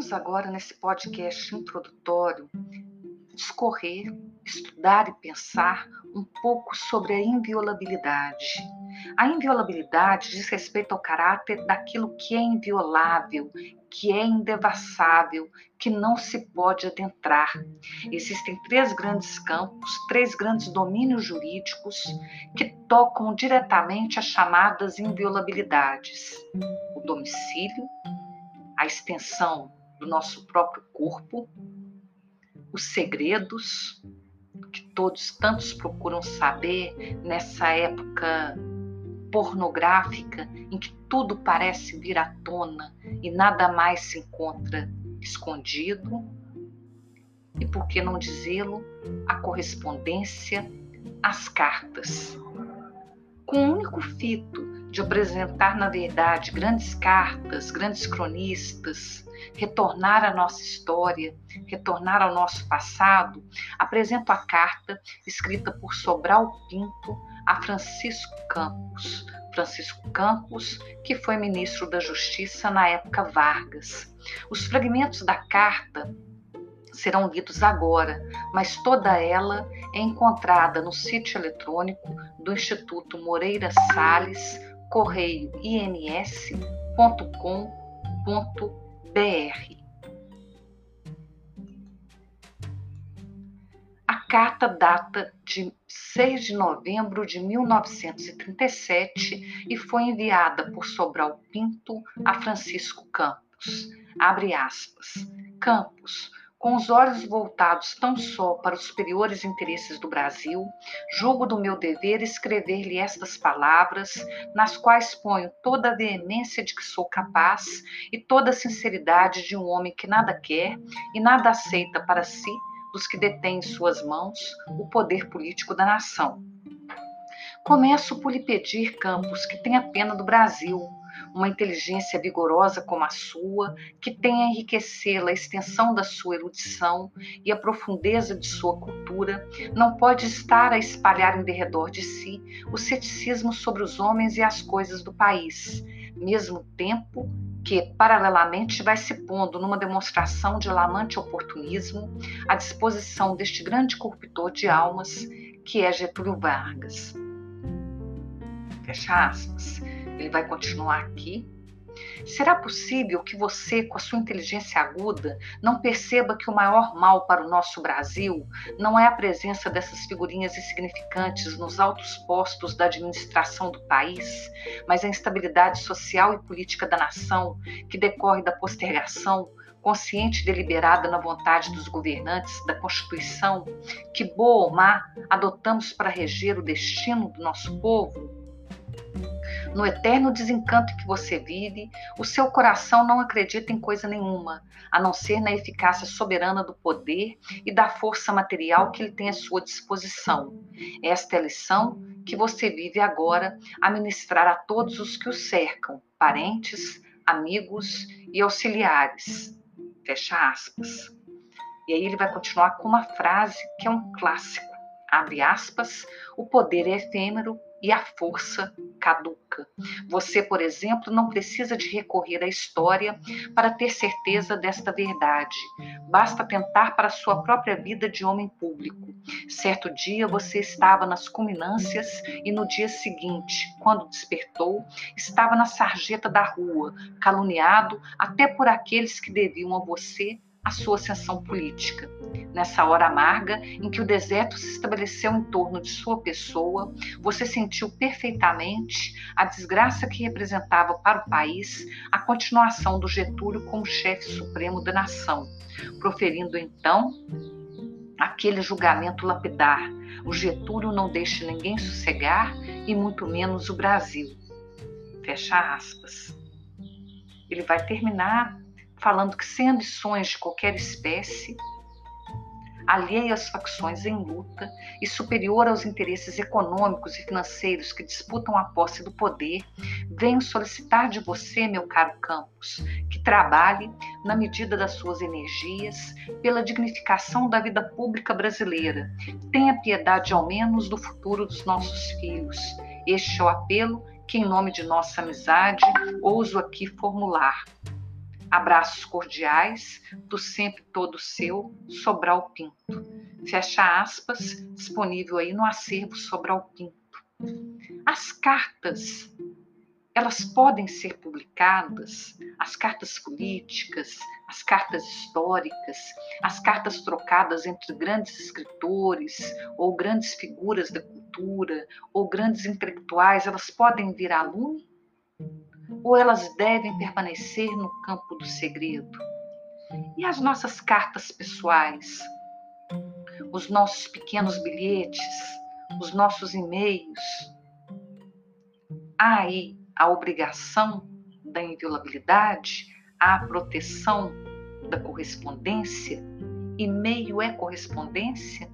Vamos agora, nesse podcast introdutório, discorrer, estudar e pensar um pouco sobre a inviolabilidade. A inviolabilidade diz respeito ao caráter daquilo que é inviolável, que é indevassável, que não se pode adentrar. Existem três grandes campos, três grandes domínios jurídicos que tocam diretamente as chamadas inviolabilidades: o domicílio, a extensão do nosso próprio corpo, os segredos que todos tantos procuram saber nessa época pornográfica em que tudo parece vir à tona e nada mais se encontra escondido. E por que não dizê-lo? A correspondência, as cartas. Com o único fito de apresentar, na verdade, grandes cartas, grandes cronistas, retornar à nossa história, retornar ao nosso passado, apresento a carta escrita por Sobral Pinto a Francisco Campos. Francisco Campos, que foi ministro da Justiça na época Vargas. Os fragmentos da carta serão lidos agora, mas toda ela é encontrada no sítio eletrônico do Instituto Moreira Salles, correio ins.com.br. A carta data de 6 de novembro de 1937 e foi enviada por Sobral Pinto a Francisco Campos. Abre aspas. Campos, com os olhos voltados tão só para os superiores interesses do Brasil, julgo do meu dever escrever-lhe estas palavras, nas quais ponho toda a veemência de que sou capaz e toda a sinceridade de um homem que nada quer e nada aceita para si dos que detêm em suas mãos o poder político da nação. Começo por lhe pedir, Campos, que tenha pena do Brasil, uma inteligência vigorosa como a sua, que tem a enriquecê-la a extensão da sua erudição e a profundeza de sua cultura, não pode estar a espalhar em derredor de si o ceticismo sobre os homens e as coisas do país, mesmo tempo que, paralelamente, vai se pondo numa demonstração de alarmante oportunismo à disposição deste grande corruptor de almas que é Getúlio Vargas. Fecha aspas. Ele vai continuar aqui. Será possível que você, com a sua inteligência aguda, não perceba que o maior mal para o nosso Brasil não é a presença dessas figurinhas insignificantes nos altos postos da administração do país, mas a instabilidade social e política da nação que decorre da postergação, consciente e deliberada na vontade dos governantes da Constituição, que, boa ou má, adotamos para reger o destino do nosso povo? No eterno desencanto que você vive, o seu coração não acredita em coisa nenhuma, a não ser na eficácia soberana do poder e da força material que ele tem à sua disposição. Esta é a lição que você vive agora a ministrar a todos os que o cercam, parentes, amigos e auxiliares. Fecha aspas. E aí ele vai continuar com uma frase que é um clássico. Abre aspas, o poder é efêmero e a força caduca. Você, por exemplo, não precisa de recorrer à história para ter certeza desta verdade. Basta tentar para a sua própria vida de homem público. Certo dia você estava nas culminâncias e no dia seguinte, quando despertou, estava na sarjeta da rua, caluniado até por aqueles que deviam a você a sua ascensão política. Nessa hora amarga em que o deserto se estabeleceu em torno de sua pessoa, você sentiu perfeitamente a desgraça que representava para o país a continuação do Getúlio como chefe supremo da nação, proferindo então aquele julgamento lapidar: o Getúlio não deixa ninguém sossegar e muito menos o Brasil. Fecha aspas. Ele vai terminar falando que sem ambições de qualquer espécie, alheio às facções em luta e superior aos interesses econômicos e financeiros que disputam a posse do poder, venho solicitar de você, meu caro Campos, que trabalhe, na medida das suas energias, pela dignificação da vida pública brasileira. Tenha piedade, ao menos, do futuro dos nossos filhos. Este é o apelo que, em nome de nossa amizade, ouso aqui formular. Abraços cordiais do sempre todo seu Sobral Pinto. Fecha aspas, disponível aí no acervo Sobral Pinto. As cartas, elas podem ser publicadas, as cartas políticas, as cartas históricas, as cartas trocadas entre grandes escritores ou grandes figuras da cultura ou grandes intelectuais, elas podem vir à lume? Ou elas devem permanecer no campo do segredo? E as nossas cartas pessoais? Os nossos pequenos bilhetes? Os nossos e-mails? Há aí a obrigação da inviolabilidade? A proteção da correspondência? E-mail é correspondência?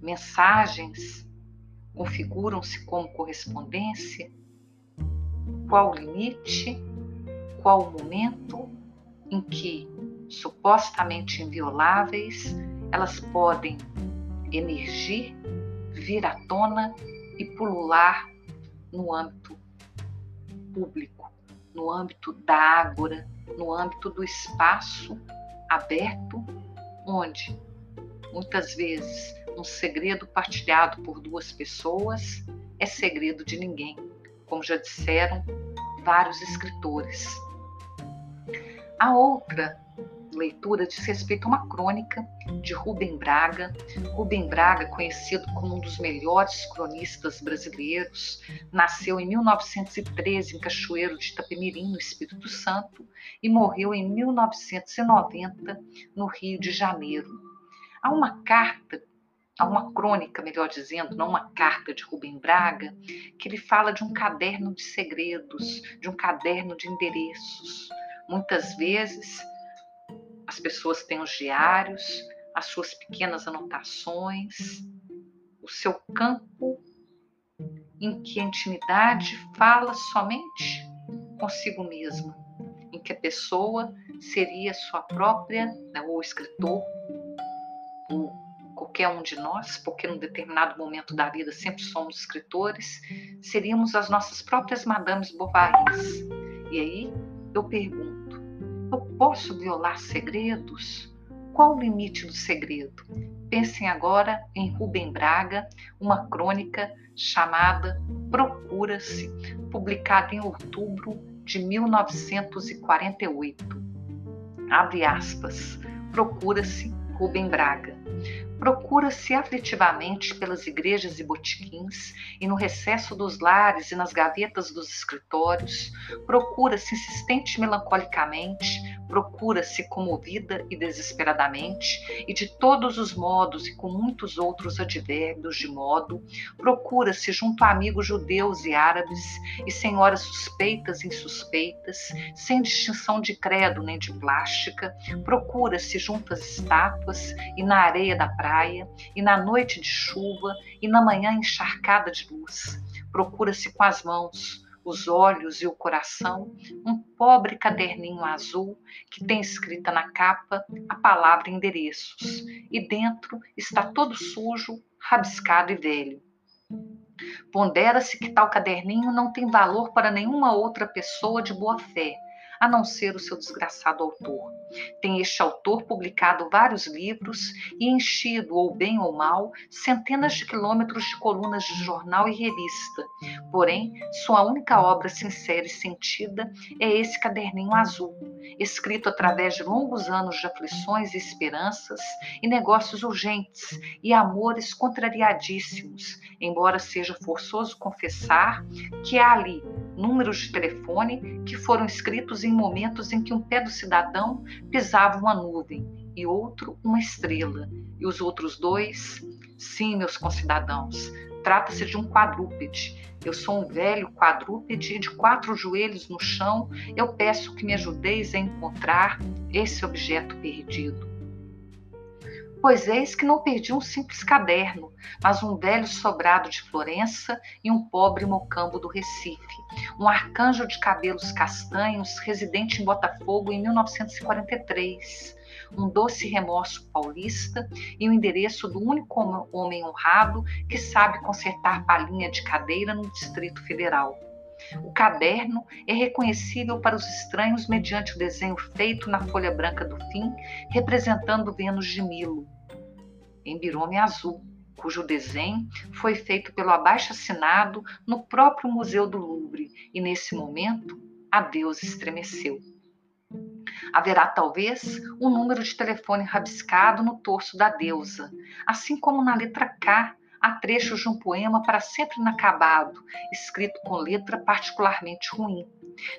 Mensagens configuram-se como correspondência? Qual o limite, qual o momento em que, supostamente invioláveis, elas podem emergir, vir à tona e pulular no âmbito público, no âmbito da ágora, no âmbito do espaço aberto, onde muitas vezes um segredo partilhado por duas pessoas é segredo de ninguém. Como já disseram vários escritores. A outra leitura diz respeito a uma crônica de Rubem Braga. Rubem Braga, conhecido como um dos melhores cronistas brasileiros, nasceu em 1913 em Cachoeiro de Itapemirim, no Espírito Santo, e morreu em 1990 no Rio de Janeiro. Há uma carta há uma crônica, melhor dizendo, não uma carta de Rubem Braga, que ele fala de um caderno de segredos, de um caderno de endereços. Muitas vezes as pessoas têm os diários, as suas pequenas anotações, o seu campo em que a intimidade fala somente consigo mesma, em que a pessoa seria sua própria, né, ou o escritor, o qualquer um de nós, porque num determinado momento da vida sempre somos escritores, seríamos as nossas próprias Madames Bovaries. E aí eu pergunto: eu posso violar segredos? Qual o limite do segredo? Pensem agora em Rubem Braga, uma crônica chamada Procura-se, publicada em outubro de 1948. Abre aspas. Procura-se Rubem Braga procura-se aflitivamente pelas igrejas e botiquins, e no recesso dos lares e nas gavetas dos escritórios, procura-se insistente melancolicamente, procura-se comovida e desesperadamente, e de todos os modos e com muitos outros advérbios de modo, procura-se junto a amigos judeus e árabes, e senhoras suspeitas e insuspeitas, sem distinção de credo nem de plástica, procura-se junto às estátuas e na areia da praia, e na noite de chuva, e na manhã encharcada de luz, procura-se com as mãos, os olhos e o coração, um pobre caderninho azul que tem escrita na capa a palavra endereços, e dentro está todo sujo, rabiscado e velho. Pondera-se que tal caderninho não tem valor para nenhuma outra pessoa de boa fé, a não ser o seu desgraçado autor. Tem este autor publicado vários livros e enchido, ou bem ou mal, centenas de quilômetros de colunas de jornal e revista. Porém, sua única obra sincera e sentida é esse caderninho azul, escrito através de longos anos de aflições e esperanças, e negócios urgentes, e amores contrariadíssimos, embora seja forçoso confessar que há ali números de telefone que foram escritos em momentos em que um pé do cidadão pisava uma nuvem e outro uma estrela, e os outros dois, sim, meus concidadãos, trata-se de um quadrúpede. Eu sou um velho quadrúpede de quatro joelhos no chão. Eu peço que me ajudeis a encontrar esse objeto perdido. Pois eis que não perdi um simples caderno, mas um velho sobrado de Florença e um pobre mocambo do Recife, um arcanjo de cabelos castanhos, residente em Botafogo em 1943, um doce remorso paulista e o endereço do único homem honrado que sabe consertar palhinha de cadeira no Distrito Federal. O caderno é reconhecível para os estranhos mediante o desenho feito na folha branca do fim, representando Vênus de Milo, em birome azul, cujo desenho foi feito pelo abaixo-assinado no próprio Museu do Louvre, e nesse momento a deusa estremeceu. Haverá talvez um número de telefone rabiscado no torso da deusa, assim como na letra K há trechos de um poema para sempre inacabado, escrito com letra particularmente ruim.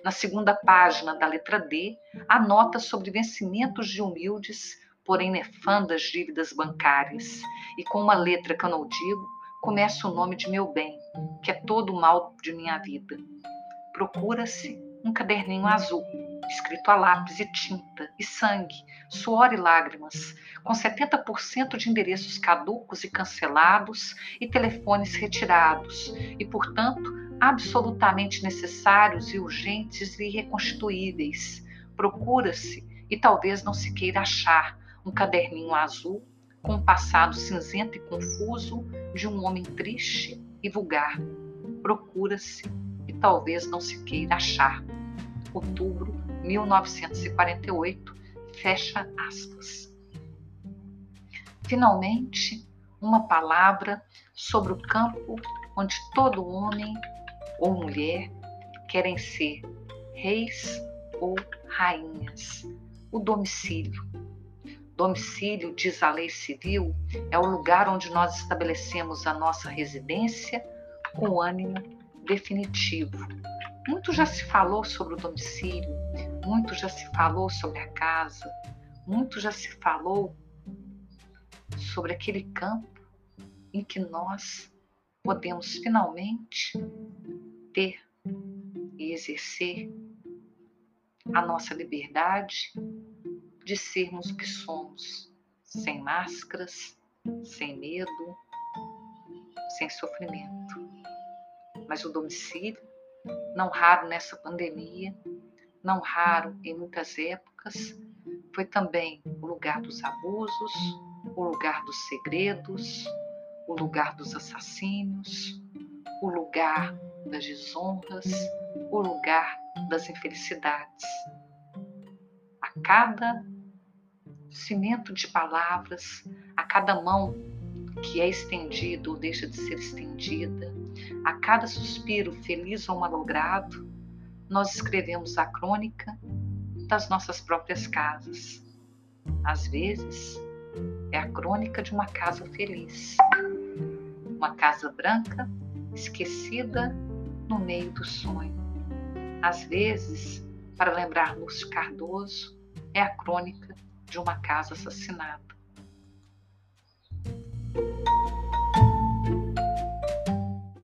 Na segunda página da letra D, há notas sobre vencimentos de humildes, porém nefandas dívidas bancárias. E com uma letra que eu não digo, começa o nome de meu bem, que é todo o mal de minha vida. Procura-se um caderninho azul escrito a lápis e tinta, e sangue, suor e lágrimas, com 70% de endereços caducos e cancelados e telefones retirados, e, portanto, absolutamente necessários e urgentes e reconstituíveis. Procura-se, e talvez não se queira achar, um caderninho azul com um passado cinzento e confuso de um homem triste e vulgar. Procura-se, e talvez não se queira achar. Outubro 1948, fecha aspas. Finalmente, uma palavra sobre o campo onde todo homem ou mulher querem ser reis ou rainhas. O domicílio. Domicílio, diz a lei civil, é o lugar onde nós estabelecemos a nossa residência com ânimo definitivo, muito já se falou sobre o domicílio, muito já se falou sobre a casa, muito já se falou sobre aquele campo em que nós podemos finalmente ter e exercer a nossa liberdade de sermos o que somos, sem máscaras, sem medo, sem sofrimento. Mas o domicílio não raro nessa pandemia, não raro em muitas épocas, foi também o lugar dos abusos, o lugar dos segredos, o lugar dos assassinos, o lugar das desonras, o lugar das infelicidades. A cada cimento de palavras, a cada mão que é estendido ou deixa de ser estendida, a cada suspiro feliz ou malogrado, nós escrevemos a crônica das nossas próprias casas. Às vezes, é a crônica de uma casa feliz, uma casa branca esquecida no meio do sonho. Às vezes, para lembrar Lúcio Cardoso, é a crônica de uma casa assassinada.